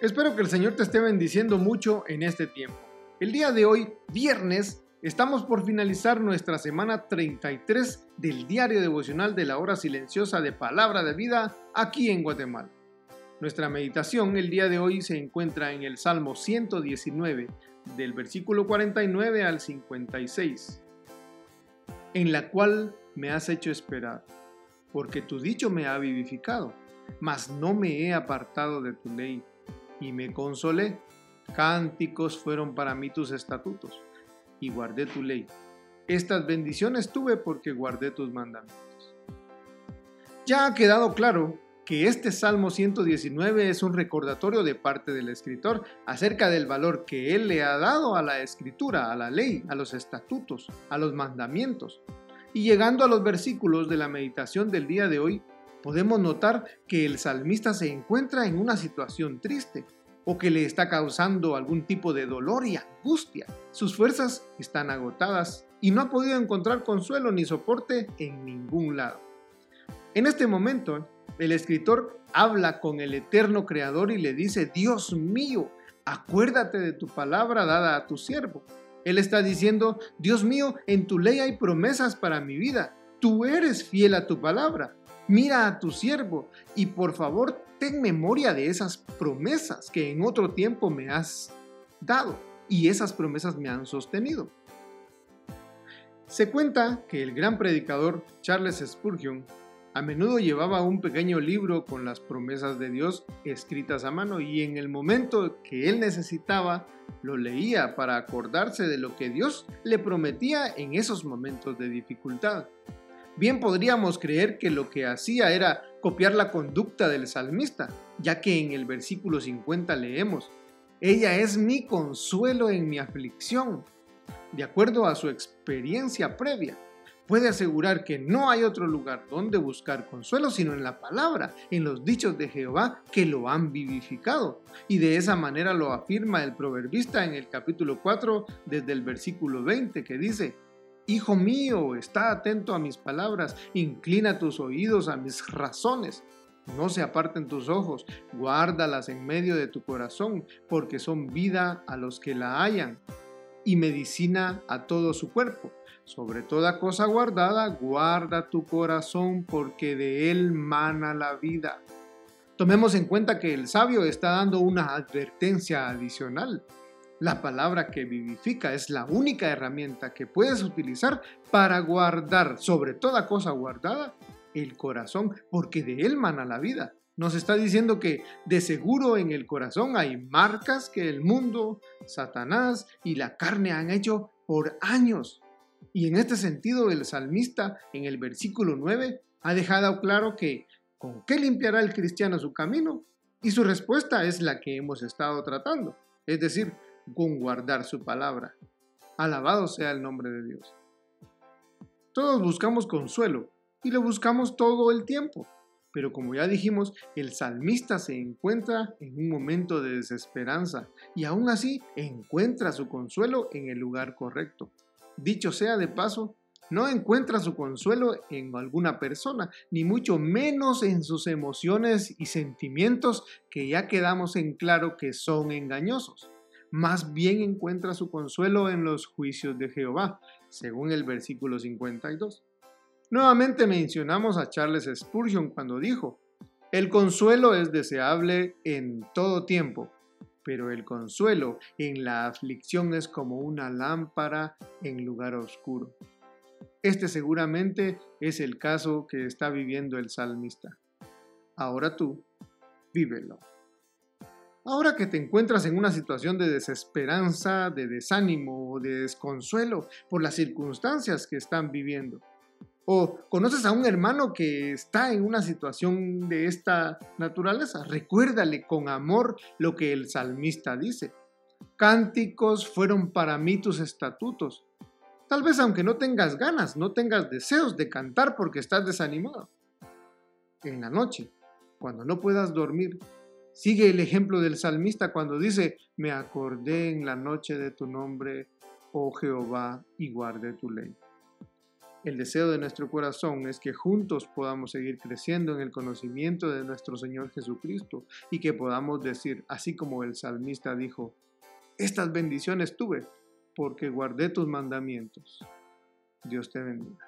Espero que el Señor te esté bendiciendo mucho en este tiempo. El día de hoy, viernes, estamos por finalizar nuestra semana 33 del diario devocional de la hora silenciosa de palabra de vida aquí en Guatemala. Nuestra meditación el día de hoy se encuentra en el Salmo 119, del versículo 49 al 56, en la cual me has hecho esperar, porque tu dicho me ha vivificado, mas no me he apartado de tu ley y me consolé. Cánticos fueron para mí tus estatutos y guardé tu ley. Estas bendiciones tuve porque guardé tus mandamientos. Ya ha quedado claro que este Salmo 119 es un recordatorio de parte del escritor acerca del valor que él le ha dado a la escritura, a la ley, a los estatutos, a los mandamientos. Y llegando a los versículos de la meditación del día de hoy, podemos notar que el salmista se encuentra en una situación triste o que le está causando algún tipo de dolor y angustia. Sus fuerzas están agotadas y no ha podido encontrar consuelo ni soporte en ningún lado. En este momento, el escritor habla con el eterno creador y le dice, Dios mío, acuérdate de tu palabra dada a tu siervo. Él está diciendo, Dios mío, en tu ley hay promesas para mi vida. Tú eres fiel a tu palabra mira a tu siervo y por favor ten memoria de esas promesas que en otro tiempo me has dado y esas promesas me han sostenido. Se cuenta que el gran predicador Charles Spurgeon a menudo llevaba un pequeño libro con las promesas de Dios escritas a mano y en el momento que él necesitaba lo leía para acordarse de lo que Dios le prometía en esos momentos de dificultad. Bien podríamos creer que lo que hacía era copiar la conducta del salmista, ya que en el versículo 50 leemos, Ella es mi consuelo en mi aflicción. De acuerdo a su experiencia previa, puede asegurar que no hay otro lugar donde buscar consuelo sino en la palabra, en los dichos de Jehová que lo han vivificado. Y de esa manera lo afirma el proverbista en el capítulo 4 desde el versículo 20 que dice, Hijo mío, está atento a mis palabras, inclina tus oídos a mis razones. No se aparten tus ojos, guárdalas en medio de tu corazón, porque son vida a los que la hallan y medicina a todo su cuerpo. Sobre toda cosa guardada, guarda tu corazón, porque de él mana la vida. Tomemos en cuenta que el sabio está dando una advertencia adicional. La palabra que vivifica es la única herramienta que puedes utilizar para guardar sobre toda cosa guardada el corazón, porque de él mana la vida. Nos está diciendo que de seguro en el corazón hay marcas que el mundo, Satanás y la carne han hecho por años. Y en este sentido el salmista en el versículo 9 ha dejado claro que ¿con qué limpiará el cristiano su camino? Y su respuesta es la que hemos estado tratando. Es decir, con guardar su palabra. Alabado sea el nombre de Dios. Todos buscamos consuelo y lo buscamos todo el tiempo. Pero como ya dijimos, el salmista se encuentra en un momento de desesperanza y aún así encuentra su consuelo en el lugar correcto. Dicho sea de paso, no encuentra su consuelo en alguna persona, ni mucho menos en sus emociones y sentimientos que ya quedamos en claro que son engañosos más bien encuentra su consuelo en los juicios de Jehová, según el versículo 52. Nuevamente mencionamos a Charles Spurgeon cuando dijo, el consuelo es deseable en todo tiempo, pero el consuelo en la aflicción es como una lámpara en lugar oscuro. Este seguramente es el caso que está viviendo el salmista. Ahora tú, vívelo. Ahora que te encuentras en una situación de desesperanza, de desánimo o de desconsuelo por las circunstancias que están viviendo, o conoces a un hermano que está en una situación de esta naturaleza, recuérdale con amor lo que el salmista dice. Cánticos fueron para mí tus estatutos. Tal vez aunque no tengas ganas, no tengas deseos de cantar porque estás desanimado. En la noche, cuando no puedas dormir, sigue el ejemplo del salmista cuando dice, me acordé en la noche de tu nombre, oh Jehová, y guardé tu ley. El deseo de nuestro corazón es que juntos podamos seguir creciendo en el conocimiento de nuestro Señor Jesucristo y que podamos decir, así como el salmista dijo, estas bendiciones tuve porque guardé tus mandamientos. Dios te bendiga.